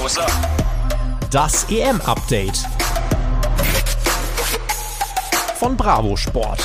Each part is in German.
Up? Das EM-Update von Bravo Sport.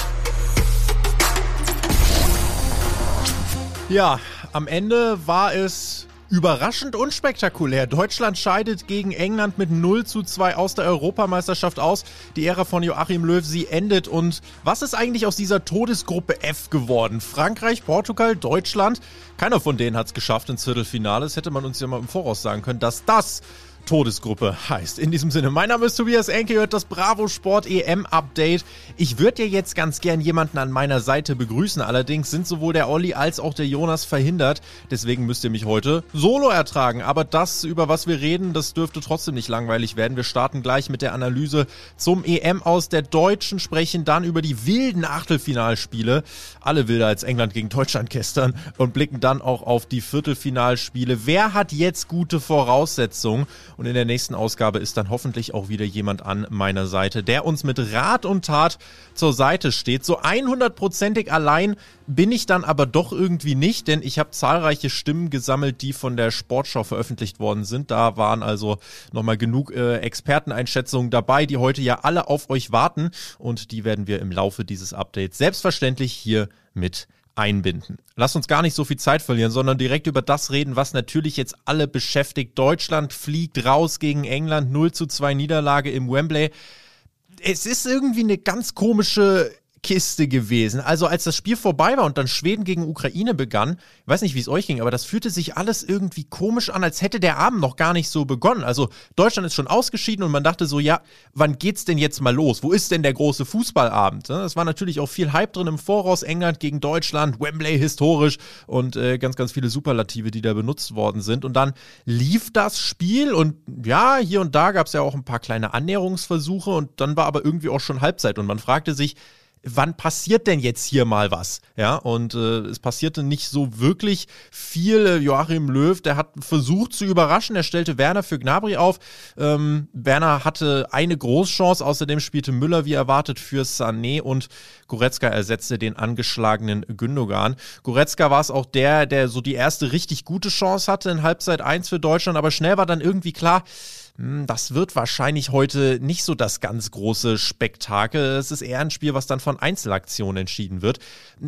Ja, am Ende war es Überraschend unspektakulär. Deutschland scheidet gegen England mit 0 zu 2 aus der Europameisterschaft aus. Die Ära von Joachim Löw, sie endet. Und was ist eigentlich aus dieser Todesgruppe F geworden? Frankreich, Portugal, Deutschland? Keiner von denen hat es geschafft ins Viertelfinale. Das hätte man uns ja mal im Voraus sagen können, dass das Todesgruppe heißt. In diesem Sinne, mein Name ist Tobias Enke, hört das Bravo Sport EM Update. Ich würde ja jetzt ganz gern jemanden an meiner Seite begrüßen, allerdings sind sowohl der Olli als auch der Jonas verhindert. Deswegen müsst ihr mich heute solo ertragen. Aber das, über was wir reden, das dürfte trotzdem nicht langweilig werden. Wir starten gleich mit der Analyse zum EM aus der Deutschen, sprechen dann über die wilden Achtelfinalspiele. Alle wilder als England gegen Deutschland gestern und blicken dann auch auf die Viertelfinalspiele. Wer hat jetzt gute Voraussetzungen? Und in der nächsten Ausgabe ist dann hoffentlich auch wieder jemand an meiner Seite, der uns mit Rat und Tat zur Seite steht. So 100%ig allein bin ich dann aber doch irgendwie nicht, denn ich habe zahlreiche Stimmen gesammelt, die von der Sportschau veröffentlicht worden sind. Da waren also nochmal genug äh, Experteneinschätzungen dabei, die heute ja alle auf euch warten und die werden wir im Laufe dieses Updates selbstverständlich hier mit einbinden. Lass uns gar nicht so viel Zeit verlieren, sondern direkt über das reden, was natürlich jetzt alle beschäftigt. Deutschland fliegt raus gegen England, 0 zu 2 Niederlage im Wembley. Es ist irgendwie eine ganz komische Kiste gewesen. Also als das Spiel vorbei war und dann Schweden gegen Ukraine begann, ich weiß nicht, wie es euch ging, aber das fühlte sich alles irgendwie komisch an, als hätte der Abend noch gar nicht so begonnen. Also Deutschland ist schon ausgeschieden und man dachte so, ja, wann geht's denn jetzt mal los? Wo ist denn der große Fußballabend? Es war natürlich auch viel Hype drin im Voraus, England gegen Deutschland, Wembley historisch und äh, ganz, ganz viele Superlative, die da benutzt worden sind. Und dann lief das Spiel und ja, hier und da gab es ja auch ein paar kleine Annäherungsversuche und dann war aber irgendwie auch schon Halbzeit und man fragte sich, wann passiert denn jetzt hier mal was? Ja, und äh, es passierte nicht so wirklich viel. Joachim Löw, der hat versucht zu überraschen. Er stellte Werner für Gnabry auf. Ähm, Werner hatte eine Großchance. Außerdem spielte Müller wie erwartet für Sané und Goretzka ersetzte den angeschlagenen Gündogan. Goretzka war es auch der, der so die erste richtig gute Chance hatte in Halbzeit 1 für Deutschland, aber schnell war dann irgendwie klar, das wird wahrscheinlich heute nicht so das ganz große Spektakel. Es ist eher ein Spiel, was dann von Einzelaktionen entschieden wird.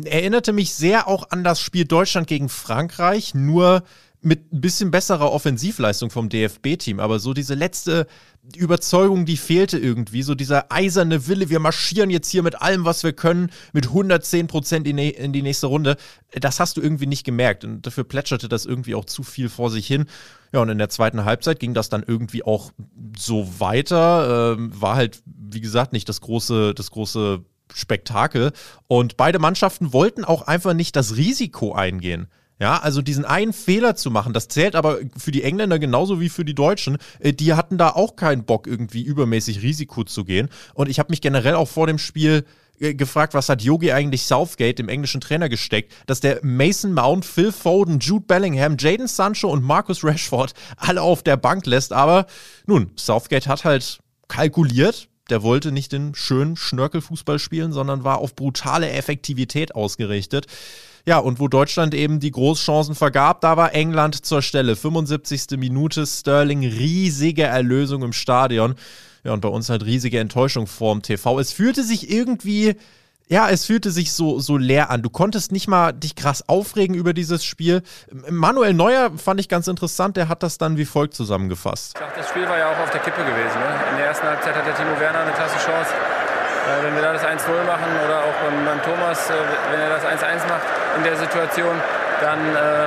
Erinnerte mich sehr auch an das Spiel Deutschland gegen Frankreich, nur mit ein bisschen besserer Offensivleistung vom DFB-Team. Aber so diese letzte Überzeugung, die fehlte irgendwie. So dieser eiserne Wille, wir marschieren jetzt hier mit allem, was wir können, mit 110 Prozent in, die nächste Runde. Das hast du irgendwie nicht gemerkt. Und dafür plätscherte das irgendwie auch zu viel vor sich hin. Ja, und in der zweiten Halbzeit ging das dann irgendwie auch so weiter. Ähm, war halt, wie gesagt, nicht das große, das große Spektakel. Und beide Mannschaften wollten auch einfach nicht das Risiko eingehen. Ja, also diesen einen Fehler zu machen, das zählt aber für die Engländer genauso wie für die Deutschen. Äh, die hatten da auch keinen Bock, irgendwie übermäßig Risiko zu gehen. Und ich habe mich generell auch vor dem Spiel äh, gefragt, was hat Yogi eigentlich Southgate, dem englischen Trainer, gesteckt, dass der Mason Mount, Phil Foden, Jude Bellingham, Jaden Sancho und Marcus Rashford alle auf der Bank lässt. Aber nun, Southgate hat halt kalkuliert. Der wollte nicht den schönen Schnörkelfußball spielen, sondern war auf brutale Effektivität ausgerichtet. Ja, und wo Deutschland eben die Großchancen vergab, da war England zur Stelle. 75. Minute, Sterling, riesige Erlösung im Stadion. Ja, und bei uns halt riesige Enttäuschung vorm TV. Es fühlte sich irgendwie ja, es fühlte sich so, so leer an. Du konntest nicht mal dich krass aufregen über dieses Spiel. Manuel Neuer fand ich ganz interessant, der hat das dann wie folgt zusammengefasst. Das Spiel war ja auch auf der Kippe gewesen. Ne? In der ersten Halbzeit hat der Timo Werner eine klasse Chance. Äh, wenn wir da das 1-0 machen oder auch beim, beim Thomas, äh, wenn er das 1-1 macht in der Situation, dann, äh,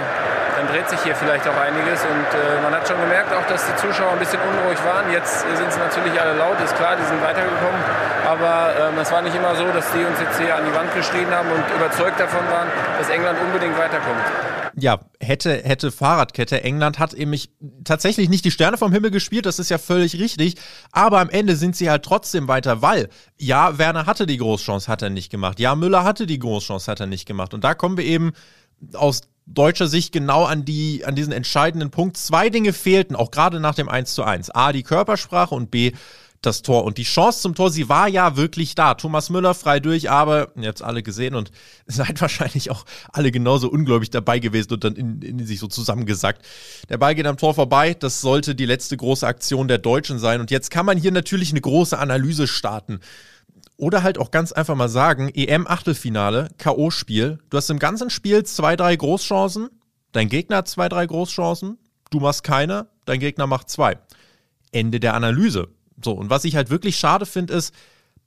dann dreht sich hier vielleicht auch einiges. Und man hat schon gemerkt auch, dass die Zuschauer ein bisschen unruhig waren. Jetzt sind sie natürlich alle laut, ist klar, die sind weitergekommen. Aber ähm, es war nicht immer so, dass die uns jetzt hier an die Wand geschrien haben und überzeugt davon waren, dass England unbedingt weiterkommt ja, hätte, hätte Fahrradkette. England hat eben tatsächlich nicht die Sterne vom Himmel gespielt, das ist ja völlig richtig. Aber am Ende sind sie halt trotzdem weiter, weil, ja, Werner hatte die Großchance, hat er nicht gemacht. Ja, Müller hatte die Großchance, hat er nicht gemacht. Und da kommen wir eben aus deutscher Sicht genau an, die, an diesen entscheidenden Punkt. Zwei Dinge fehlten, auch gerade nach dem 1 zu 1. A, die Körpersprache und B, das Tor. Und die Chance zum Tor, sie war ja wirklich da. Thomas Müller frei durch, aber ihr habt alle gesehen und seid wahrscheinlich auch alle genauso ungläubig dabei gewesen und dann in, in sich so zusammengesackt. Der Ball geht am Tor vorbei. Das sollte die letzte große Aktion der Deutschen sein. Und jetzt kann man hier natürlich eine große Analyse starten. Oder halt auch ganz einfach mal sagen, EM-Achtelfinale, K.O.-Spiel. Du hast im ganzen Spiel zwei, drei Großchancen. Dein Gegner hat zwei, drei Großchancen. Du machst keine, dein Gegner macht zwei. Ende der Analyse. So, und was ich halt wirklich schade finde, ist,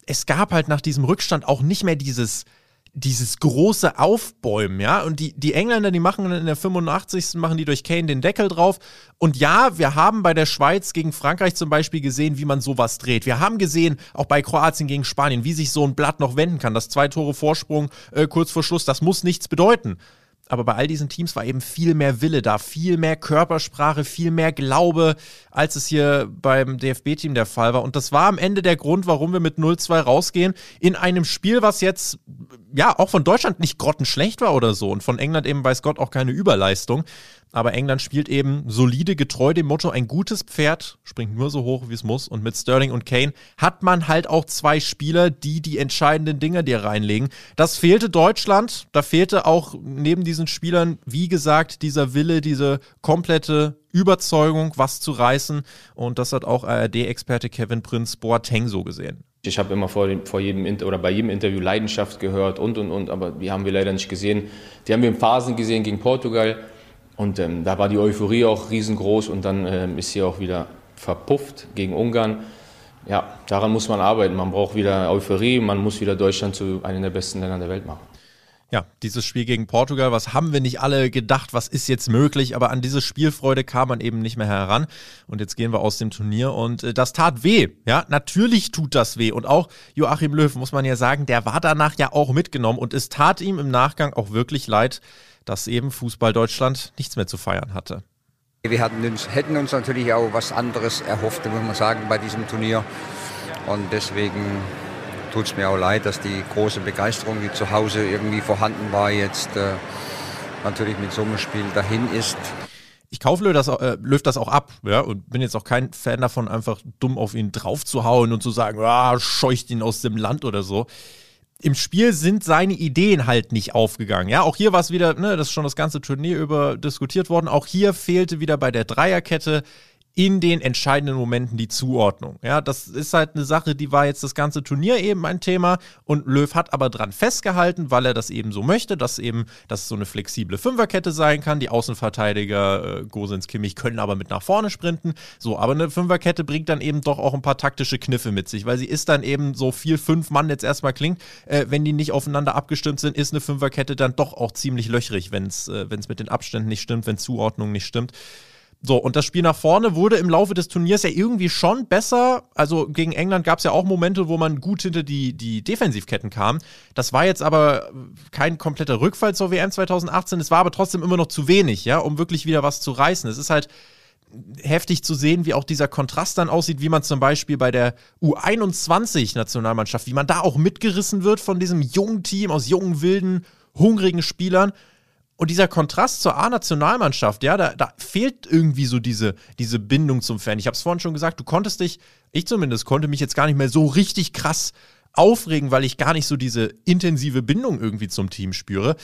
es gab halt nach diesem Rückstand auch nicht mehr dieses, dieses große Aufbäumen, ja. Und die, die Engländer, die machen in der 85. machen die durch Kane den Deckel drauf. Und ja, wir haben bei der Schweiz gegen Frankreich zum Beispiel gesehen, wie man sowas dreht. Wir haben gesehen, auch bei Kroatien gegen Spanien, wie sich so ein Blatt noch wenden kann. Das zwei Tore Vorsprung äh, kurz vor Schluss, das muss nichts bedeuten aber bei all diesen Teams war eben viel mehr Wille da, viel mehr Körpersprache, viel mehr Glaube, als es hier beim DFB-Team der Fall war. Und das war am Ende der Grund, warum wir mit 0-2 rausgehen, in einem Spiel, was jetzt ja auch von Deutschland nicht grottenschlecht war oder so und von England eben weiß Gott auch keine Überleistung. Aber England spielt eben solide, getreu dem Motto, ein gutes Pferd springt nur so hoch, wie es muss. Und mit Sterling und Kane hat man halt auch zwei Spieler, die die entscheidenden Dinge dir reinlegen. Das fehlte Deutschland. Da fehlte auch neben diesen Spielern, wie gesagt, dieser Wille, diese komplette Überzeugung, was zu reißen. Und das hat auch ARD-Experte Kevin Prinz Boateng so gesehen. Ich habe immer vor, vor jedem oder bei jedem Interview Leidenschaft gehört und und und, aber die haben wir leider nicht gesehen. Die haben wir in Phasen gesehen gegen Portugal und ähm, da war die Euphorie auch riesengroß und dann ähm, ist sie auch wieder verpufft gegen Ungarn. Ja, daran muss man arbeiten. Man braucht wieder Euphorie, man muss wieder Deutschland zu einem der besten Länder der Welt machen. Ja, dieses Spiel gegen Portugal, was haben wir nicht alle gedacht, was ist jetzt möglich, aber an diese Spielfreude kam man eben nicht mehr heran. Und jetzt gehen wir aus dem Turnier und äh, das tat weh. Ja, natürlich tut das weh. Und auch Joachim Löw, muss man ja sagen, der war danach ja auch mitgenommen und es tat ihm im Nachgang auch wirklich leid, dass eben Fußball Deutschland nichts mehr zu feiern hatte. Wir hatten uns, hätten uns natürlich auch was anderes erhofft, muss man sagen, bei diesem Turnier. Und deswegen tut es mir auch leid, dass die große Begeisterung, die zu Hause irgendwie vorhanden war, jetzt äh, natürlich mit so einem Spiel dahin ist. Ich kaufe das, äh, Löw das auch ab, ja, und bin jetzt auch kein Fan davon, einfach dumm auf ihn draufzuhauen und zu sagen, ah, scheucht ihn aus dem Land oder so im Spiel sind seine Ideen halt nicht aufgegangen. Ja, auch hier war es wieder, ne, das ist schon das ganze Turnier über diskutiert worden. Auch hier fehlte wieder bei der Dreierkette in den entscheidenden Momenten die Zuordnung. Ja, das ist halt eine Sache, die war jetzt das ganze Turnier eben ein Thema und Löw hat aber dran festgehalten, weil er das eben so möchte, dass eben, dass so eine flexible Fünferkette sein kann. Die Außenverteidiger äh, Gosens, Kimmich können aber mit nach vorne sprinten. So, aber eine Fünferkette bringt dann eben doch auch ein paar taktische Kniffe mit sich, weil sie ist dann eben so viel fünf Mann jetzt erstmal klingt, äh, wenn die nicht aufeinander abgestimmt sind, ist eine Fünferkette dann doch auch ziemlich löchrig, wenn es äh, mit den Abständen nicht stimmt, wenn Zuordnung nicht stimmt. So, und das Spiel nach vorne wurde im Laufe des Turniers ja irgendwie schon besser. Also gegen England gab es ja auch Momente, wo man gut hinter die, die Defensivketten kam. Das war jetzt aber kein kompletter Rückfall zur WM 2018. Es war aber trotzdem immer noch zu wenig, ja, um wirklich wieder was zu reißen. Es ist halt heftig zu sehen, wie auch dieser Kontrast dann aussieht, wie man zum Beispiel bei der U21-Nationalmannschaft, wie man da auch mitgerissen wird von diesem jungen Team aus jungen, wilden, hungrigen Spielern und dieser Kontrast zur A-Nationalmannschaft, ja, da, da, fehlt irgendwie so diese, diese Bindung zum Fan. Ich habe es vorhin schon gesagt, du konntest dich, ich zumindest konnte mich jetzt gar nicht mehr so richtig krass aufregen, weil ich gar nicht so diese intensive Bindung irgendwie zum Team spüre.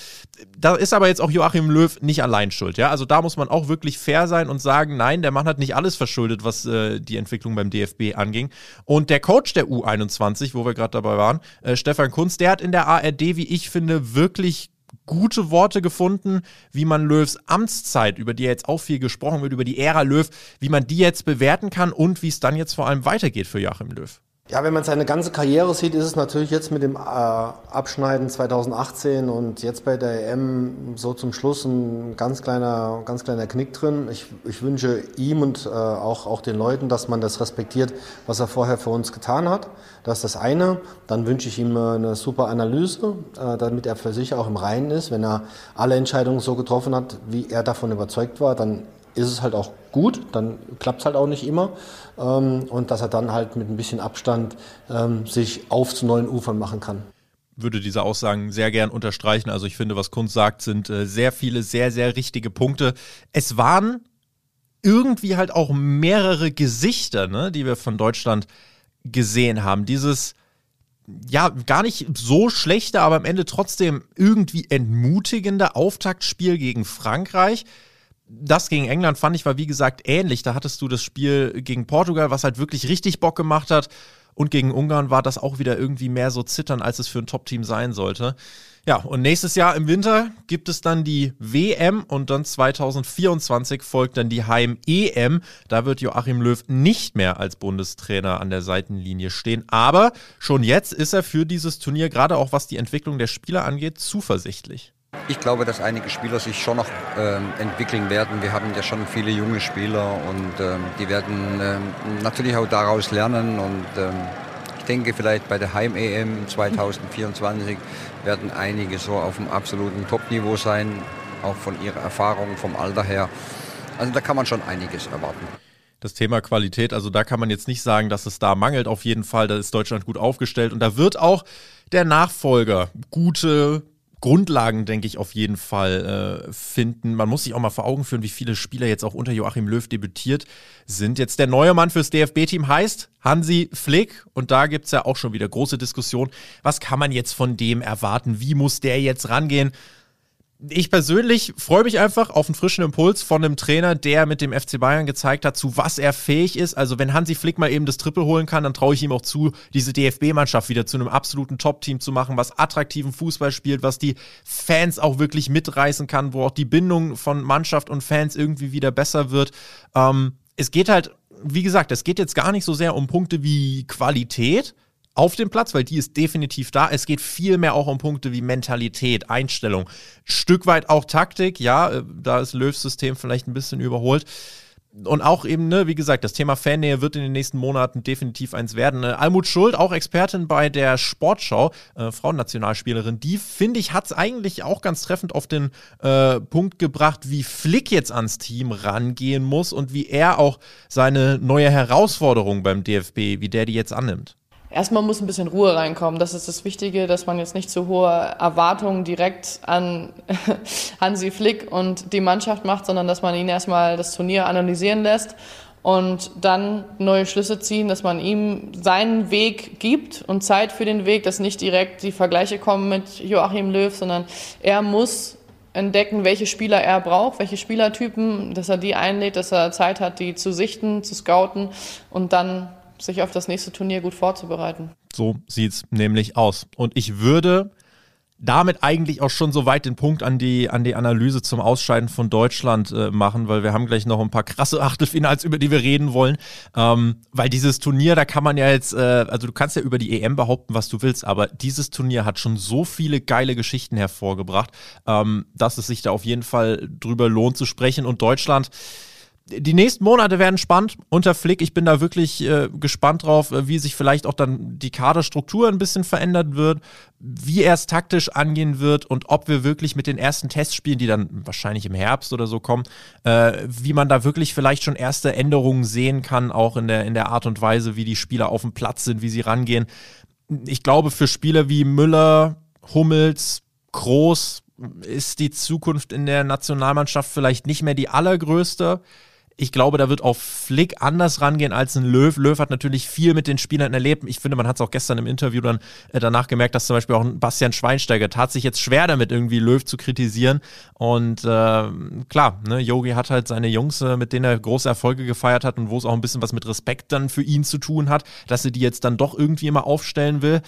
Da ist aber jetzt auch Joachim Löw nicht allein schuld, ja. Also da muss man auch wirklich fair sein und sagen, nein, der Mann hat nicht alles verschuldet, was äh, die Entwicklung beim DFB anging. Und der Coach der U21, wo wir gerade dabei waren, äh, Stefan Kunz, der hat in der ARD, wie ich finde, wirklich gute Worte gefunden, wie man Löws Amtszeit, über die jetzt auch viel gesprochen wird, über die Ära Löw, wie man die jetzt bewerten kann und wie es dann jetzt vor allem weitergeht für Joachim Löw. Ja, wenn man seine ganze Karriere sieht, ist es natürlich jetzt mit dem äh, Abschneiden 2018 und jetzt bei der EM so zum Schluss ein ganz kleiner, ganz kleiner Knick drin. Ich, ich wünsche ihm und äh, auch, auch den Leuten, dass man das respektiert, was er vorher für uns getan hat. Das ist das eine. Dann wünsche ich ihm äh, eine super Analyse, äh, damit er für sich auch im Reinen ist. Wenn er alle Entscheidungen so getroffen hat, wie er davon überzeugt war, dann ist es halt auch gut, dann klappt es halt auch nicht immer. Ähm, und dass er dann halt mit ein bisschen Abstand ähm, sich auf zu neuen Ufern machen kann würde diese Aussagen sehr gern unterstreichen. Also ich finde, was Kunst sagt, sind äh, sehr viele, sehr, sehr richtige Punkte. Es waren irgendwie halt auch mehrere Gesichter, ne, die wir von Deutschland gesehen haben. Dieses, ja, gar nicht so schlechte, aber am Ende trotzdem irgendwie entmutigende Auftaktspiel gegen Frankreich. Das gegen England fand ich war wie gesagt ähnlich. Da hattest du das Spiel gegen Portugal, was halt wirklich richtig Bock gemacht hat. Und gegen Ungarn war das auch wieder irgendwie mehr so zittern, als es für ein Top-Team sein sollte. Ja, und nächstes Jahr im Winter gibt es dann die WM und dann 2024 folgt dann die Heim-EM. Da wird Joachim Löw nicht mehr als Bundestrainer an der Seitenlinie stehen. Aber schon jetzt ist er für dieses Turnier, gerade auch was die Entwicklung der Spieler angeht, zuversichtlich. Ich glaube, dass einige Spieler sich schon noch ähm, entwickeln werden. Wir haben ja schon viele junge Spieler und ähm, die werden ähm, natürlich auch daraus lernen und ähm, ich denke, vielleicht bei der Heim-EM 2024 werden einige so auf dem absoluten Top-Niveau sein, auch von ihrer Erfahrung, vom Alter her. Also da kann man schon einiges erwarten. Das Thema Qualität, also da kann man jetzt nicht sagen, dass es da mangelt. Auf jeden Fall, da ist Deutschland gut aufgestellt und da wird auch der Nachfolger gute Grundlagen, denke ich, auf jeden Fall äh, finden. Man muss sich auch mal vor Augen führen, wie viele Spieler jetzt auch unter Joachim Löw debütiert sind. Jetzt der neue Mann fürs DFB-Team heißt Hansi Flick. Und da gibt es ja auch schon wieder große Diskussionen. Was kann man jetzt von dem erwarten? Wie muss der jetzt rangehen? Ich persönlich freue mich einfach auf einen frischen Impuls von einem Trainer, der mit dem FC Bayern gezeigt hat, zu was er fähig ist. Also wenn Hansi Flick mal eben das Triple holen kann, dann traue ich ihm auch zu, diese DFB-Mannschaft wieder zu einem absoluten Top-Team zu machen, was attraktiven Fußball spielt, was die Fans auch wirklich mitreißen kann, wo auch die Bindung von Mannschaft und Fans irgendwie wieder besser wird. Ähm, es geht halt, wie gesagt, es geht jetzt gar nicht so sehr um Punkte wie Qualität, auf dem Platz, weil die ist definitiv da. Es geht viel mehr auch um Punkte wie Mentalität, Einstellung, Stück weit auch Taktik. Ja, äh, da ist Löws System vielleicht ein bisschen überholt. Und auch eben, ne, wie gesagt, das Thema Fannähe wird in den nächsten Monaten definitiv eins werden. Äh, Almut Schuld, auch Expertin bei der Sportschau, äh, Frauennationalspielerin, die finde ich, hat es eigentlich auch ganz treffend auf den äh, Punkt gebracht, wie Flick jetzt ans Team rangehen muss und wie er auch seine neue Herausforderung beim DFB, wie der die jetzt annimmt erstmal muss ein bisschen Ruhe reinkommen. Das ist das Wichtige, dass man jetzt nicht zu hohe Erwartungen direkt an Hansi Flick und die Mannschaft macht, sondern dass man ihn erstmal das Turnier analysieren lässt und dann neue Schlüsse ziehen, dass man ihm seinen Weg gibt und Zeit für den Weg, dass nicht direkt die Vergleiche kommen mit Joachim Löw, sondern er muss entdecken, welche Spieler er braucht, welche Spielertypen, dass er die einlädt, dass er Zeit hat, die zu sichten, zu scouten und dann sich auf das nächste Turnier gut vorzubereiten. So sieht es nämlich aus. Und ich würde damit eigentlich auch schon so weit den Punkt an die, an die Analyse zum Ausscheiden von Deutschland äh, machen, weil wir haben gleich noch ein paar krasse Achtelfinals, über die wir reden wollen. Ähm, weil dieses Turnier, da kann man ja jetzt, äh, also du kannst ja über die EM behaupten, was du willst, aber dieses Turnier hat schon so viele geile Geschichten hervorgebracht, ähm, dass es sich da auf jeden Fall drüber lohnt zu sprechen. Und Deutschland, die nächsten Monate werden spannend unter Flick. Ich bin da wirklich äh, gespannt drauf, äh, wie sich vielleicht auch dann die Kaderstruktur ein bisschen verändert wird, wie er es taktisch angehen wird und ob wir wirklich mit den ersten Testspielen, die dann wahrscheinlich im Herbst oder so kommen, äh, wie man da wirklich vielleicht schon erste Änderungen sehen kann, auch in der, in der Art und Weise, wie die Spieler auf dem Platz sind, wie sie rangehen. Ich glaube, für Spieler wie Müller, Hummels, Groß ist die Zukunft in der Nationalmannschaft vielleicht nicht mehr die allergrößte ich glaube, da wird auch Flick anders rangehen als ein Löw. Löw hat natürlich viel mit den Spielern erlebt. Ich finde, man hat es auch gestern im Interview dann äh, danach gemerkt, dass zum Beispiel auch ein Bastian Schweinsteiger tat sich jetzt schwer damit, irgendwie Löw zu kritisieren. Und äh, klar, ne, Yogi hat halt seine Jungs, äh, mit denen er große Erfolge gefeiert hat und wo es auch ein bisschen was mit Respekt dann für ihn zu tun hat, dass er die jetzt dann doch irgendwie immer aufstellen will.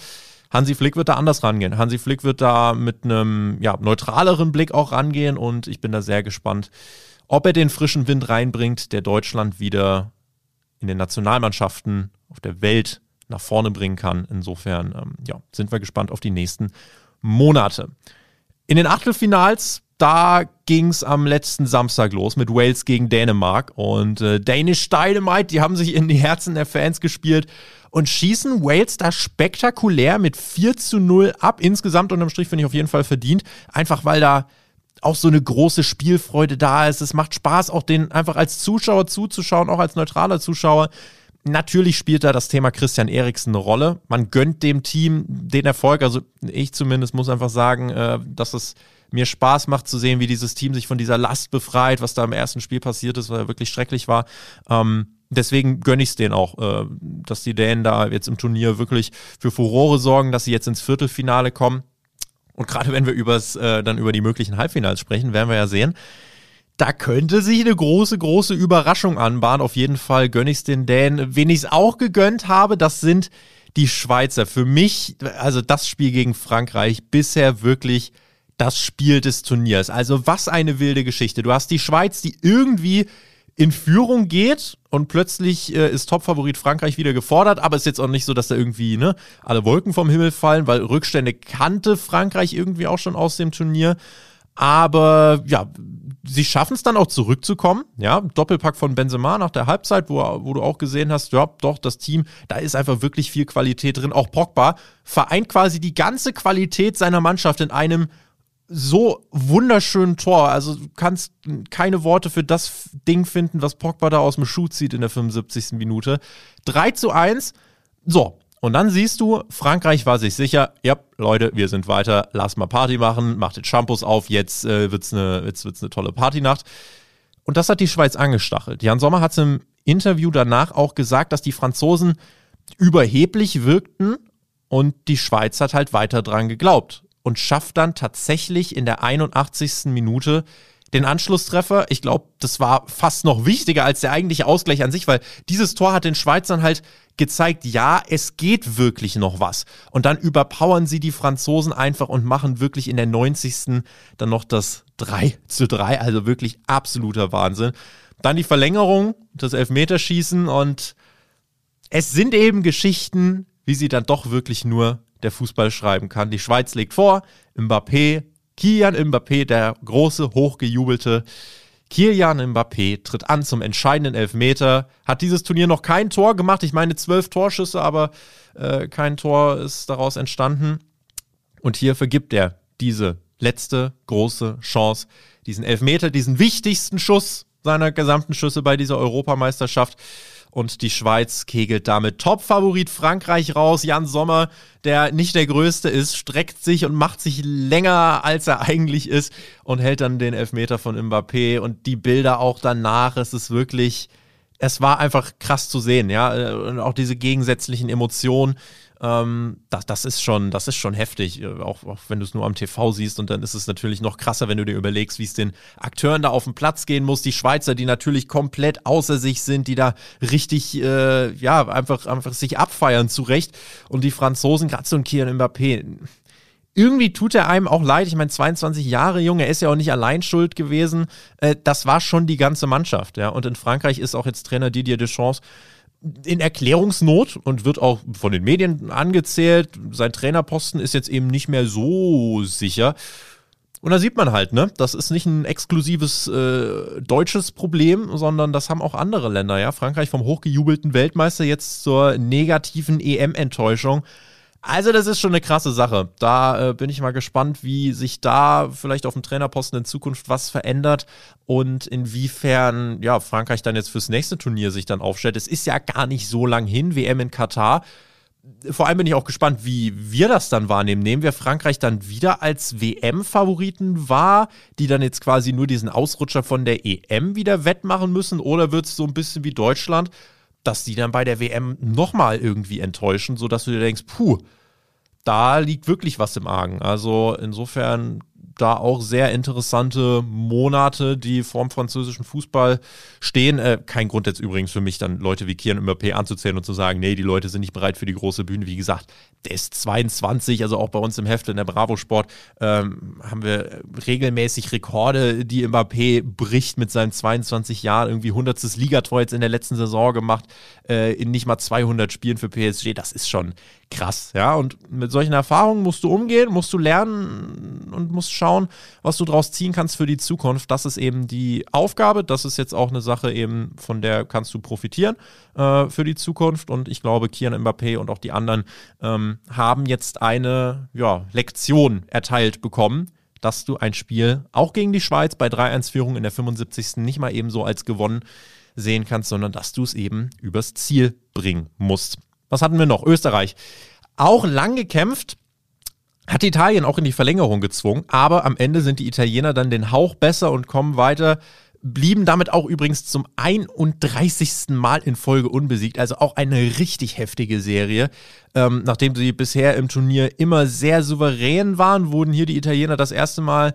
Hansi Flick wird da anders rangehen. Hansi Flick wird da mit einem ja, neutraleren Blick auch rangehen und ich bin da sehr gespannt, ob er den frischen Wind reinbringt, der Deutschland wieder in den Nationalmannschaften auf der Welt nach vorne bringen kann. Insofern ähm, ja, sind wir gespannt auf die nächsten Monate. In den Achtelfinals, da ging es am letzten Samstag los mit Wales gegen Dänemark und äh, Danish Dynamite, die haben sich in die Herzen der Fans gespielt und schießen Wales da spektakulär mit 4 zu 0 ab. Insgesamt unterm Strich finde ich auf jeden Fall verdient, einfach weil da auch so eine große Spielfreude da ist. Es macht Spaß, auch den einfach als Zuschauer zuzuschauen, auch als neutraler Zuschauer. Natürlich spielt da das Thema Christian Eriksen eine Rolle. Man gönnt dem Team den Erfolg. Also ich zumindest muss einfach sagen, äh, dass es mir Spaß macht zu sehen, wie dieses Team sich von dieser Last befreit, was da im ersten Spiel passiert ist, weil er wirklich schrecklich war. Ähm, deswegen gönne ich es denen auch, äh, dass die Dänen da jetzt im Turnier wirklich für Furore sorgen, dass sie jetzt ins Viertelfinale kommen. Und gerade wenn wir übers, äh, dann über die möglichen Halbfinals sprechen, werden wir ja sehen, da könnte sich eine große, große Überraschung anbahnen. Auf jeden Fall gönne ich es den Dänen. Wen ich es auch gegönnt habe, das sind die Schweizer. Für mich, also das Spiel gegen Frankreich, bisher wirklich das Spiel des Turniers. Also was eine wilde Geschichte. Du hast die Schweiz, die irgendwie in Führung geht und plötzlich äh, ist Topfavorit Frankreich wieder gefordert, aber es ist jetzt auch nicht so, dass da irgendwie ne, alle Wolken vom Himmel fallen, weil Rückstände kannte Frankreich irgendwie auch schon aus dem Turnier. Aber ja, sie schaffen es dann auch zurückzukommen. Ja, Doppelpack von Benzema nach der Halbzeit, wo, wo du auch gesehen hast, ja, doch, das Team, da ist einfach wirklich viel Qualität drin. Auch Pogba vereint quasi die ganze Qualität seiner Mannschaft in einem so wunderschönen Tor. Also du kannst keine Worte für das Ding finden, was Pogba da aus dem Schuh zieht in der 75. Minute. 3 zu 1. So, und dann siehst du, Frankreich war sich sicher, ja, Leute, wir sind weiter, lass mal Party machen, macht den Shampoos auf, jetzt äh, wird's eine, jetzt wird's eine tolle Partynacht. Und das hat die Schweiz angestachelt. Jan Sommer hat im Interview danach auch gesagt, dass die Franzosen überheblich wirkten und die Schweiz hat halt weiter dran geglaubt und schafft dann tatsächlich in der 81. Minute den Anschlusstreffer. Ich glaube, das war fast noch wichtiger als der eigentliche Ausgleich an sich, weil dieses Tor hat den Schweizern halt gezeigt, ja, es geht wirklich noch was. Und dann überpowern sie die Franzosen einfach und machen wirklich in der 90. dann noch das 3 zu 3, also wirklich absoluter Wahnsinn. Dann die Verlängerung, das Elfmeterschießen und es sind eben Geschichten, wie sie dann doch wirklich nur der Fußball schreiben kann. Die Schweiz legt vor, Mbappé, Kilian Mbappé, der große, hochgejubelte Kilian Mbappé tritt an zum entscheidenden Elfmeter, hat dieses Turnier noch kein Tor gemacht. Ich meine zwölf Torschüsse, aber äh, kein Tor ist daraus entstanden. Und hier vergibt er diese letzte große Chance, diesen Elfmeter, diesen wichtigsten Schuss seiner gesamten Schüsse bei dieser Europameisterschaft und die Schweiz kegelt damit Top-Favorit Frankreich raus. Jan Sommer, der nicht der Größte ist, streckt sich und macht sich länger, als er eigentlich ist und hält dann den Elfmeter von Mbappé und die Bilder auch danach. Es ist wirklich, es war einfach krass zu sehen, ja. Und auch diese gegensätzlichen Emotionen. Ähm, das, das, ist schon, das ist schon heftig, äh, auch, auch wenn du es nur am TV siehst. Und dann ist es natürlich noch krasser, wenn du dir überlegst, wie es den Akteuren da auf den Platz gehen muss. Die Schweizer, die natürlich komplett außer sich sind, die da richtig, äh, ja, einfach, einfach sich abfeiern zurecht. Und die Franzosen, gerade so ein Kian Mbappé, irgendwie tut er einem auch leid. Ich meine, 22 Jahre jung, er ist ja auch nicht allein schuld gewesen. Äh, das war schon die ganze Mannschaft, ja. Und in Frankreich ist auch jetzt Trainer Didier Deschamps in Erklärungsnot und wird auch von den Medien angezählt. Sein Trainerposten ist jetzt eben nicht mehr so sicher. Und da sieht man halt, ne, das ist nicht ein exklusives äh, deutsches Problem, sondern das haben auch andere Länder, ja. Frankreich vom hochgejubelten Weltmeister jetzt zur negativen EM-Enttäuschung. Also das ist schon eine krasse Sache. Da äh, bin ich mal gespannt, wie sich da vielleicht auf dem Trainerposten in Zukunft was verändert und inwiefern ja Frankreich dann jetzt fürs nächste Turnier sich dann aufstellt. Es ist ja gar nicht so lang hin, WM in Katar. Vor allem bin ich auch gespannt, wie wir das dann wahrnehmen. Nehmen wir Frankreich dann wieder als WM-Favoriten wahr, die dann jetzt quasi nur diesen Ausrutscher von der EM wieder wettmachen müssen? Oder wird es so ein bisschen wie Deutschland, dass die dann bei der WM nochmal irgendwie enttäuschen, sodass du dir denkst, puh, da liegt wirklich was im Argen. Also insofern da auch sehr interessante Monate, die vorm französischen Fußball stehen. Äh, kein Grund jetzt übrigens für mich, dann Leute wie Kian Mbappé anzuzählen und zu sagen, nee, die Leute sind nicht bereit für die große Bühne. Wie gesagt, der ist 22, also auch bei uns im Heft in der Bravo Sport ähm, haben wir regelmäßig Rekorde, die Mbappé bricht mit seinen 22 Jahren. Irgendwie 100. Ligator jetzt in der letzten Saison gemacht, äh, in nicht mal 200 Spielen für PSG. Das ist schon krass, ja. Und mit solchen Erfahrungen musst du umgehen, musst du lernen und musst schauen, was du daraus ziehen kannst für die Zukunft. Das ist eben die Aufgabe. Das ist jetzt auch eine Sache eben, von der kannst du profitieren äh, für die Zukunft. Und ich glaube, Kian Mbappé und auch die anderen ähm, haben jetzt eine ja, Lektion erteilt bekommen, dass du ein Spiel auch gegen die Schweiz bei 3-1-Führung in der 75. nicht mal eben so als gewonnen sehen kannst, sondern dass du es eben übers Ziel bringen musst. Was hatten wir noch? Österreich. Auch lang gekämpft, hat Italien auch in die Verlängerung gezwungen, aber am Ende sind die Italiener dann den Hauch besser und kommen weiter blieben damit auch übrigens zum 31. Mal in Folge unbesiegt. Also auch eine richtig heftige Serie. Ähm, nachdem sie bisher im Turnier immer sehr souverän waren, wurden hier die Italiener das erste Mal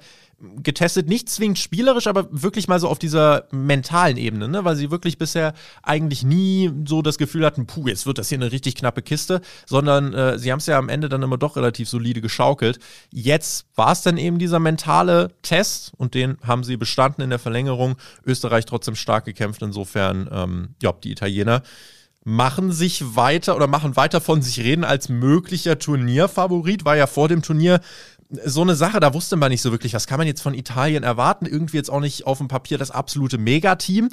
getestet, nicht zwingend spielerisch, aber wirklich mal so auf dieser mentalen Ebene, ne? weil sie wirklich bisher eigentlich nie so das Gefühl hatten, puh, jetzt wird das hier eine richtig knappe Kiste, sondern äh, sie haben es ja am Ende dann immer doch relativ solide geschaukelt. Jetzt war es dann eben dieser mentale Test und den haben sie bestanden in der Verlängerung. Österreich trotzdem stark gekämpft, insofern, ähm, ja, die Italiener machen sich weiter oder machen weiter von sich reden als möglicher Turnierfavorit. War ja vor dem Turnier so eine Sache, da wusste man nicht so wirklich, was kann man jetzt von Italien erwarten. Irgendwie jetzt auch nicht auf dem Papier das absolute Megateam.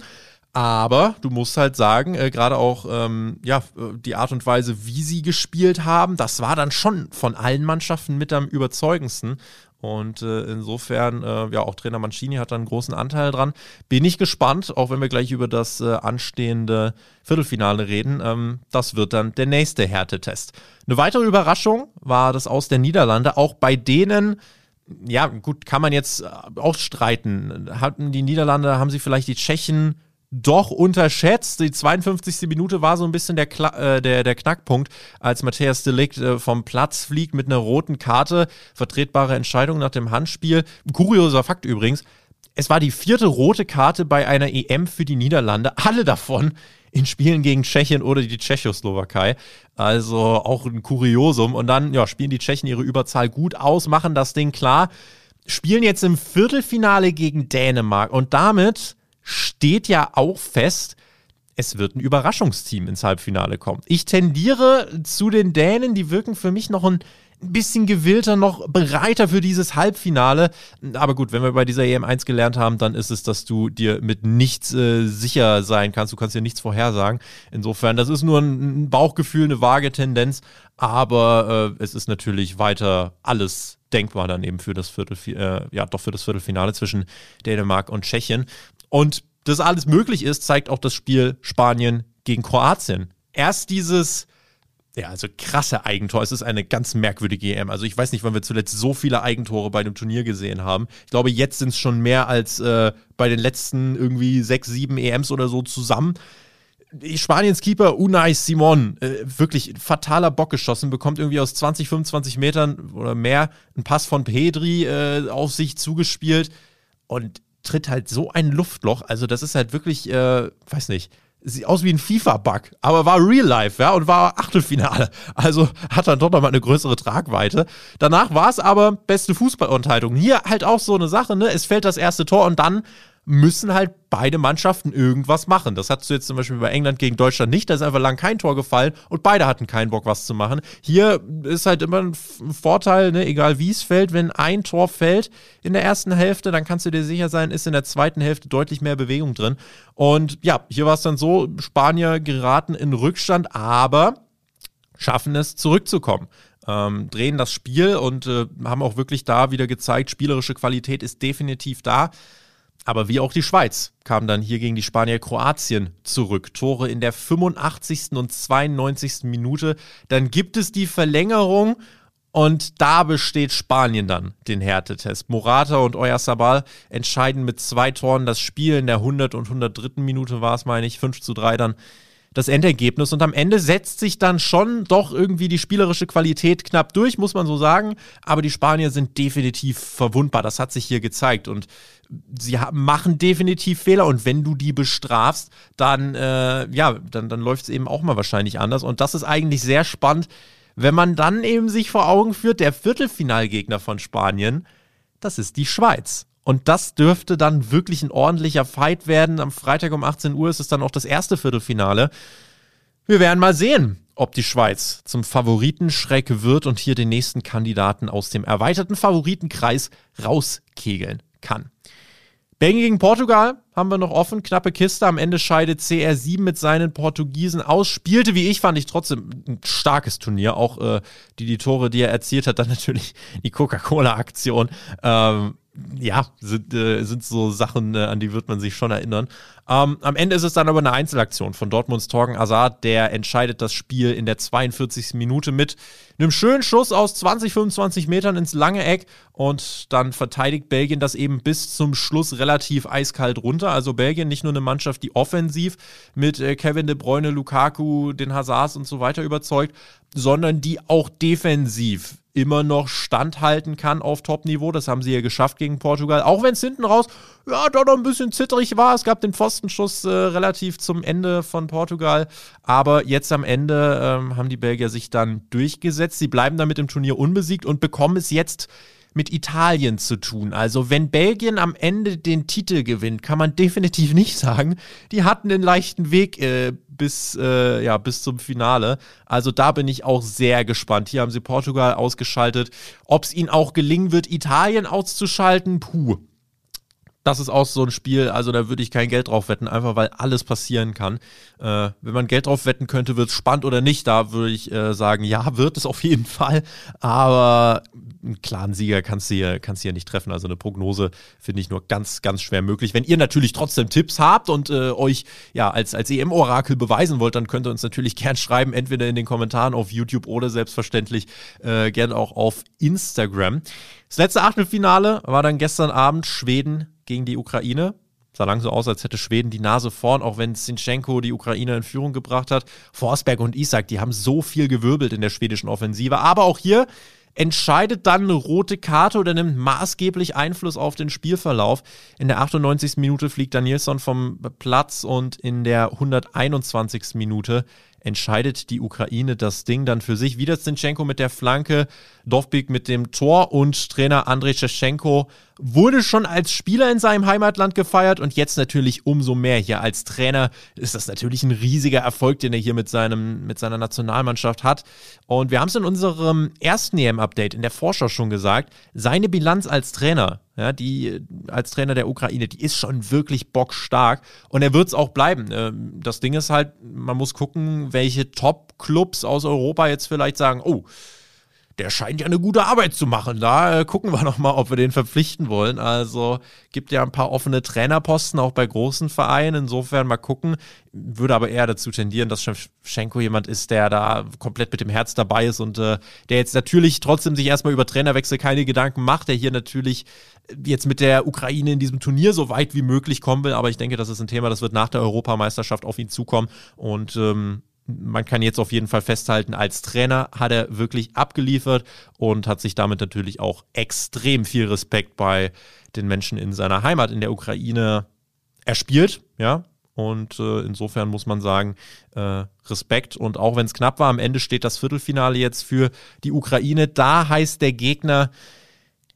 Aber du musst halt sagen, äh, gerade auch ähm, ja, die Art und Weise, wie sie gespielt haben, das war dann schon von allen Mannschaften mit am überzeugendsten. Und äh, insofern, äh, ja, auch Trainer Mancini hat da einen großen Anteil dran. Bin ich gespannt, auch wenn wir gleich über das äh, anstehende Viertelfinale reden. Ähm, das wird dann der nächste Härtetest. Eine weitere Überraschung war das aus der Niederlande. Auch bei denen, ja, gut, kann man jetzt äh, auch streiten. Hatten die Niederlande, haben sie vielleicht die Tschechen doch unterschätzt. Die 52. Minute war so ein bisschen der, Kla äh, der, der Knackpunkt, als Matthias Delikt äh, vom Platz fliegt mit einer roten Karte. Vertretbare Entscheidung nach dem Handspiel. Kurioser Fakt übrigens. Es war die vierte rote Karte bei einer EM für die Niederlande. Alle davon in Spielen gegen Tschechien oder die Tschechoslowakei. Also auch ein Kuriosum. Und dann ja, spielen die Tschechen ihre Überzahl gut aus, machen das Ding klar, spielen jetzt im Viertelfinale gegen Dänemark und damit steht ja auch fest, es wird ein Überraschungsteam ins Halbfinale kommen. Ich tendiere zu den Dänen, die wirken für mich noch ein bisschen gewillter, noch bereiter für dieses Halbfinale. Aber gut, wenn wir bei dieser EM1 gelernt haben, dann ist es, dass du dir mit nichts äh, sicher sein kannst. Du kannst dir nichts vorhersagen. Insofern, das ist nur ein Bauchgefühl, eine vage Tendenz. Aber äh, es ist natürlich weiter alles denkbar dann eben für das Viertelfinale, äh, ja, doch für das Viertelfinale zwischen Dänemark und Tschechien. Und dass alles möglich ist, zeigt auch das Spiel Spanien gegen Kroatien. Erst dieses, ja, also krasse Eigentor. Es ist eine ganz merkwürdige EM. Also ich weiß nicht, wann wir zuletzt so viele Eigentore bei dem Turnier gesehen haben. Ich glaube, jetzt sind es schon mehr als äh, bei den letzten irgendwie sechs, sieben EMs oder so zusammen. Spaniens Keeper Unai Simon, äh, wirklich fataler Bock geschossen, bekommt irgendwie aus 20, 25 Metern oder mehr einen Pass von Pedri äh, auf sich zugespielt. Und tritt halt so ein Luftloch. Also das ist halt wirklich, äh, weiß nicht, sieht aus wie ein FIFA-Bug, aber war Real Life, ja, und war Achtelfinale. Also hat dann doch nochmal eine größere Tragweite. Danach war es aber beste Fußballunterhaltung. Hier halt auch so eine Sache, ne? Es fällt das erste Tor und dann müssen halt beide Mannschaften irgendwas machen. Das hattest du jetzt zum Beispiel bei England gegen Deutschland nicht. Da ist einfach lang kein Tor gefallen und beide hatten keinen Bock, was zu machen. Hier ist halt immer ein Vorteil, ne, egal wie es fällt, wenn ein Tor fällt in der ersten Hälfte, dann kannst du dir sicher sein, ist in der zweiten Hälfte deutlich mehr Bewegung drin. Und ja, hier war es dann so, Spanier geraten in Rückstand, aber schaffen es zurückzukommen. Ähm, drehen das Spiel und äh, haben auch wirklich da wieder gezeigt, spielerische Qualität ist definitiv da. Aber wie auch die Schweiz kam dann hier gegen die Spanier Kroatien zurück. Tore in der 85. und 92. Minute. Dann gibt es die Verlängerung und da besteht Spanien dann den Härtetest. Morata und Oyarzabal entscheiden mit zwei Toren das Spiel. In der 100 und 103. Minute war es, meine ich, 5 zu 3 dann das Endergebnis. Und am Ende setzt sich dann schon doch irgendwie die spielerische Qualität knapp durch, muss man so sagen. Aber die Spanier sind definitiv verwundbar. Das hat sich hier gezeigt. Und sie machen definitiv Fehler. Und wenn du die bestrafst, dann, äh, ja, dann, dann läuft es eben auch mal wahrscheinlich anders. Und das ist eigentlich sehr spannend, wenn man dann eben sich vor Augen führt, der Viertelfinalgegner von Spanien, das ist die Schweiz. Und das dürfte dann wirklich ein ordentlicher Fight werden. Am Freitag um 18 Uhr ist es dann auch das erste Viertelfinale. Wir werden mal sehen, ob die Schweiz zum Favoritenschreck wird und hier den nächsten Kandidaten aus dem erweiterten Favoritenkreis rauskegeln kann. Belgien gegen Portugal haben wir noch offen. Knappe Kiste. Am Ende scheidet CR7 mit seinen Portugiesen aus. Spielte, wie ich fand, ich trotzdem ein starkes Turnier. Auch äh, die, die Tore, die er erzielt hat, dann natürlich die Coca-Cola-Aktion. Ähm, ja, sind, äh, sind so Sachen, äh, an die wird man sich schon erinnern. Ähm, am Ende ist es dann aber eine Einzelaktion von Dortmunds Torgen Azad, der entscheidet das Spiel in der 42. Minute mit einem schönen Schuss aus 20, 25 Metern ins lange Eck Und dann verteidigt Belgien das eben bis zum Schluss relativ eiskalt runter. Also Belgien nicht nur eine Mannschaft, die offensiv mit äh, Kevin de Bruyne, Lukaku, den Hazards und so weiter überzeugt, sondern die auch defensiv immer noch standhalten kann auf Top-Niveau. Das haben sie ja geschafft gegen Portugal. Auch wenn es hinten raus, ja, doch noch ein bisschen zitterig war. Es gab den Pfostenschuss äh, relativ zum Ende von Portugal. Aber jetzt am Ende ähm, haben die Belgier sich dann durchgesetzt. Sie bleiben damit im Turnier unbesiegt und bekommen es jetzt mit Italien zu tun. Also wenn Belgien am Ende den Titel gewinnt, kann man definitiv nicht sagen, die hatten den leichten Weg äh, bis, äh, ja, bis zum Finale. Also da bin ich auch sehr gespannt. Hier haben sie Portugal ausgeschaltet. Ob es ihnen auch gelingen wird, Italien auszuschalten, puh das ist auch so ein Spiel, also da würde ich kein Geld drauf wetten, einfach weil alles passieren kann. Äh, wenn man Geld drauf wetten könnte, wird es spannend oder nicht, da würde ich äh, sagen, ja, wird es auf jeden Fall. Aber einen klaren Sieger kannst du hier, kannst du hier nicht treffen. Also eine Prognose finde ich nur ganz, ganz schwer möglich. Wenn ihr natürlich trotzdem Tipps habt und äh, euch ja als, als EM-Orakel beweisen wollt, dann könnt ihr uns natürlich gern schreiben, entweder in den Kommentaren auf YouTube oder selbstverständlich äh, gern auch auf Instagram. Das letzte Achtelfinale war dann gestern Abend Schweden gegen die Ukraine. Sah lang so aus, als hätte Schweden die Nase vorn, auch wenn Zinchenko die Ukraine in Führung gebracht hat. Forsberg und Isak, die haben so viel gewirbelt in der schwedischen Offensive. Aber auch hier entscheidet dann eine rote Karte oder nimmt maßgeblich Einfluss auf den Spielverlauf. In der 98. Minute fliegt Danielsson vom Platz und in der 121. Minute entscheidet die Ukraine das Ding dann für sich. Wieder Zinchenko mit der Flanke, Dovbik mit dem Tor und Trainer Andrei Shevchenko wurde schon als Spieler in seinem Heimatland gefeiert und jetzt natürlich umso mehr hier als Trainer ist das natürlich ein riesiger Erfolg, den er hier mit, seinem, mit seiner Nationalmannschaft hat. Und wir haben es in unserem ersten EM-Update in der Vorschau schon gesagt, seine Bilanz als Trainer, ja, die als Trainer der Ukraine, die ist schon wirklich bockstark und er wird es auch bleiben. Ähm, das Ding ist halt, man muss gucken, welche Top-Clubs aus Europa jetzt vielleicht sagen, oh, der scheint ja eine gute Arbeit zu machen. Da äh, gucken wir nochmal, ob wir den verpflichten wollen. Also gibt ja ein paar offene Trainerposten auch bei großen Vereinen. Insofern mal gucken. Würde aber eher dazu tendieren, dass Schenko jemand ist, der da komplett mit dem Herz dabei ist und äh, der jetzt natürlich trotzdem sich erstmal über Trainerwechsel keine Gedanken macht, der hier natürlich jetzt mit der Ukraine in diesem Turnier so weit wie möglich kommen will. Aber ich denke, das ist ein Thema, das wird nach der Europameisterschaft auf ihn zukommen. Und ähm, man kann jetzt auf jeden Fall festhalten, als Trainer hat er wirklich abgeliefert und hat sich damit natürlich auch extrem viel Respekt bei den Menschen in seiner Heimat in der Ukraine erspielt, ja. Und äh, insofern muss man sagen, äh, Respekt. Und auch wenn es knapp war, am Ende steht das Viertelfinale jetzt für die Ukraine. Da heißt der Gegner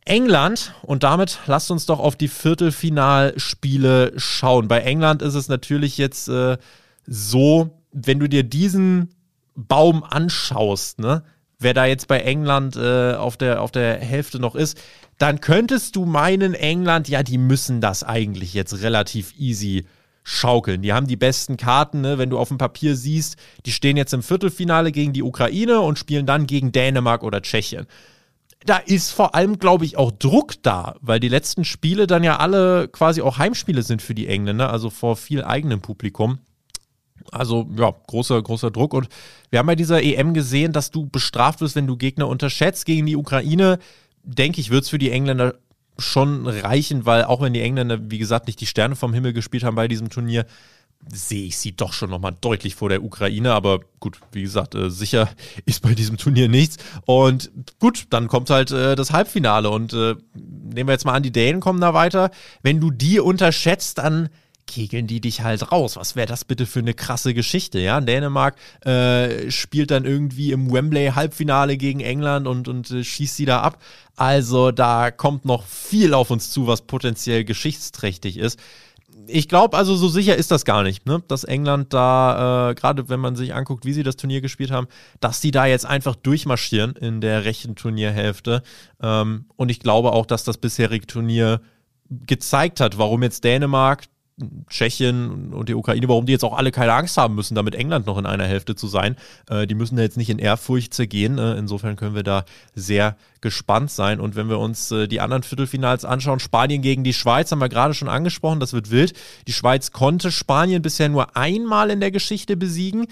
England. Und damit lasst uns doch auf die Viertelfinalspiele schauen. Bei England ist es natürlich jetzt äh, so, wenn du dir diesen Baum anschaust, ne, wer da jetzt bei England äh, auf, der, auf der Hälfte noch ist, dann könntest du meinen, England, ja, die müssen das eigentlich jetzt relativ easy schaukeln. Die haben die besten Karten, ne? wenn du auf dem Papier siehst, die stehen jetzt im Viertelfinale gegen die Ukraine und spielen dann gegen Dänemark oder Tschechien. Da ist vor allem, glaube ich, auch Druck da, weil die letzten Spiele dann ja alle quasi auch Heimspiele sind für die Engländer, also vor viel eigenem Publikum. Also ja, großer, großer Druck. Und wir haben bei dieser EM gesehen, dass du bestraft wirst, wenn du Gegner unterschätzt. Gegen die Ukraine, denke ich, wird es für die Engländer schon reichen, weil auch wenn die Engländer, wie gesagt, nicht die Sterne vom Himmel gespielt haben bei diesem Turnier, sehe ich sie doch schon nochmal deutlich vor der Ukraine. Aber gut, wie gesagt, äh, sicher ist bei diesem Turnier nichts. Und gut, dann kommt halt äh, das Halbfinale. Und äh, nehmen wir jetzt mal an, die Dänen kommen da weiter. Wenn du die unterschätzt, dann kegeln die dich halt raus. Was wäre das bitte für eine krasse Geschichte, ja? Dänemark äh, spielt dann irgendwie im Wembley Halbfinale gegen England und, und äh, schießt sie da ab. Also da kommt noch viel auf uns zu, was potenziell geschichtsträchtig ist. Ich glaube also, so sicher ist das gar nicht, ne? dass England da, äh, gerade wenn man sich anguckt, wie sie das Turnier gespielt haben, dass die da jetzt einfach durchmarschieren in der rechten Turnierhälfte. Ähm, und ich glaube auch, dass das bisherige Turnier gezeigt hat, warum jetzt Dänemark Tschechien und die Ukraine, warum die jetzt auch alle keine Angst haben müssen, damit England noch in einer Hälfte zu sein. Äh, die müssen da jetzt nicht in Ehrfurcht zergehen. Äh, insofern können wir da sehr gespannt sein. Und wenn wir uns äh, die anderen Viertelfinals anschauen, Spanien gegen die Schweiz haben wir gerade schon angesprochen, das wird wild. Die Schweiz konnte Spanien bisher nur einmal in der Geschichte besiegen.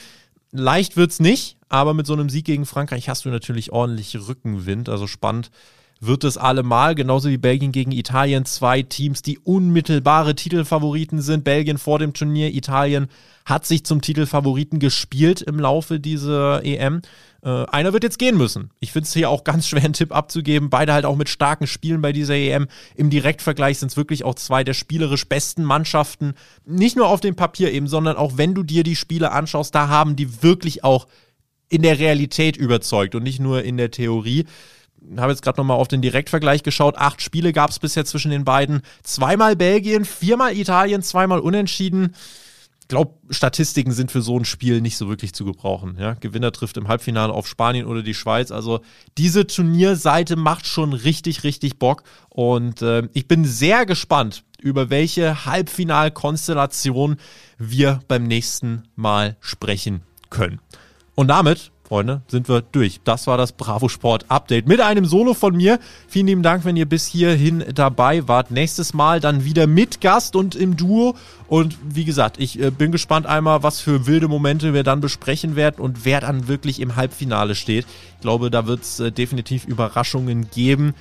Leicht wird es nicht, aber mit so einem Sieg gegen Frankreich hast du natürlich ordentlich Rückenwind. Also spannend, wird es allemal, genauso wie Belgien gegen Italien, zwei Teams, die unmittelbare Titelfavoriten sind. Belgien vor dem Turnier, Italien hat sich zum Titelfavoriten gespielt im Laufe dieser EM. Äh, einer wird jetzt gehen müssen. Ich finde es hier auch ganz schwer, einen Tipp abzugeben. Beide halt auch mit starken Spielen bei dieser EM. Im Direktvergleich sind es wirklich auch zwei der spielerisch besten Mannschaften. Nicht nur auf dem Papier eben, sondern auch wenn du dir die Spiele anschaust, da haben die wirklich auch in der Realität überzeugt und nicht nur in der Theorie habe jetzt gerade nochmal auf den Direktvergleich geschaut. Acht Spiele gab es bisher zwischen den beiden. Zweimal Belgien, viermal Italien, zweimal Unentschieden. Ich glaube, Statistiken sind für so ein Spiel nicht so wirklich zu gebrauchen. Ja? Gewinner trifft im Halbfinale auf Spanien oder die Schweiz. Also diese Turnierseite macht schon richtig, richtig Bock. Und äh, ich bin sehr gespannt, über welche Halbfinalkonstellation wir beim nächsten Mal sprechen können. Und damit Freunde, sind wir durch. Das war das Bravo Sport Update mit einem Solo von mir. Vielen lieben Dank, wenn ihr bis hierhin dabei wart. Nächstes Mal dann wieder mit Gast und im Duo. Und wie gesagt, ich äh, bin gespannt einmal, was für wilde Momente wir dann besprechen werden und wer dann wirklich im Halbfinale steht. Ich glaube, da wird es äh, definitiv Überraschungen geben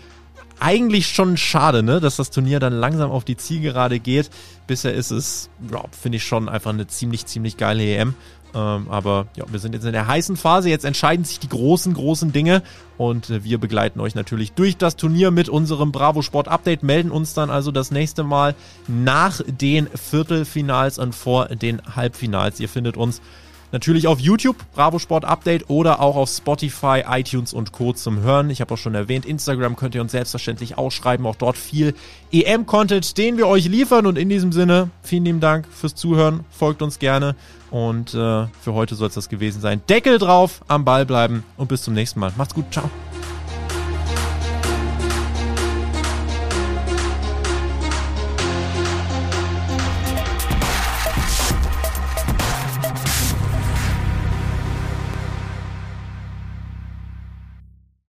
eigentlich schon schade, ne, dass das Turnier dann langsam auf die Zielgerade geht. Bisher ist es, finde ich schon einfach eine ziemlich, ziemlich geile EM. Ähm, aber ja, wir sind jetzt in der heißen Phase. Jetzt entscheiden sich die großen, großen Dinge. Und äh, wir begleiten euch natürlich durch das Turnier mit unserem Bravo Sport Update. Melden uns dann also das nächste Mal nach den Viertelfinals und vor den Halbfinals. Ihr findet uns Natürlich auf YouTube, Bravo Sport Update oder auch auf Spotify, iTunes und Co. zum Hören. Ich habe auch schon erwähnt, Instagram könnt ihr uns selbstverständlich auch schreiben. Auch dort viel EM-Content, den wir euch liefern. Und in diesem Sinne, vielen lieben Dank fürs Zuhören. Folgt uns gerne. Und äh, für heute soll es das gewesen sein. Deckel drauf, am Ball bleiben und bis zum nächsten Mal. Macht's gut, ciao.